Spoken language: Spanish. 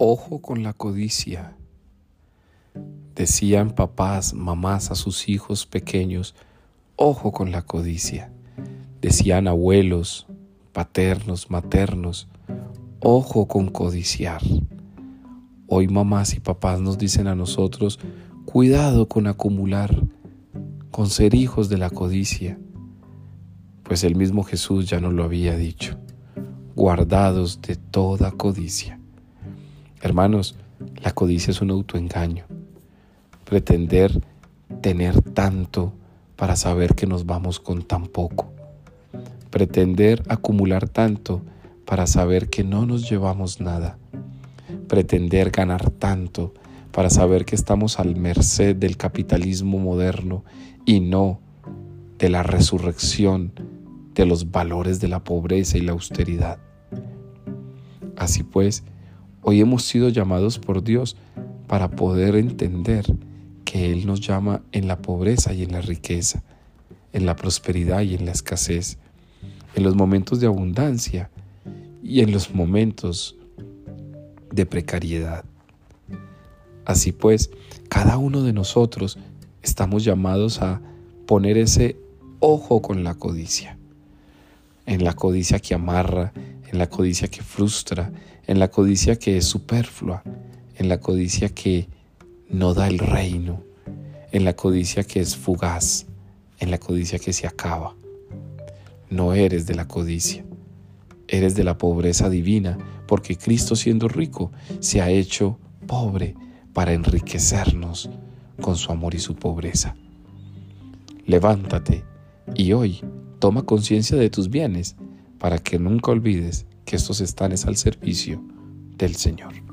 Ojo con la codicia. Decían papás, mamás a sus hijos pequeños, ojo con la codicia. Decían abuelos, paternos, maternos, ojo con codiciar. Hoy mamás y papás nos dicen a nosotros, cuidado con acumular, con ser hijos de la codicia, pues el mismo Jesús ya nos lo había dicho, guardados de toda codicia. Hermanos, la codicia es un autoengaño. Pretender tener tanto para saber que nos vamos con tan poco. Pretender acumular tanto para saber que no nos llevamos nada. Pretender ganar tanto para saber que estamos al merced del capitalismo moderno y no de la resurrección de los valores de la pobreza y la austeridad. Así pues, Hoy hemos sido llamados por Dios para poder entender que Él nos llama en la pobreza y en la riqueza, en la prosperidad y en la escasez, en los momentos de abundancia y en los momentos de precariedad. Así pues, cada uno de nosotros estamos llamados a poner ese ojo con la codicia, en la codicia que amarra, en la codicia que frustra, en la codicia que es superflua, en la codicia que no da el reino, en la codicia que es fugaz, en la codicia que se acaba. No eres de la codicia, eres de la pobreza divina, porque Cristo siendo rico se ha hecho pobre para enriquecernos con su amor y su pobreza. Levántate y hoy toma conciencia de tus bienes para que nunca olvides que estos están al servicio del Señor.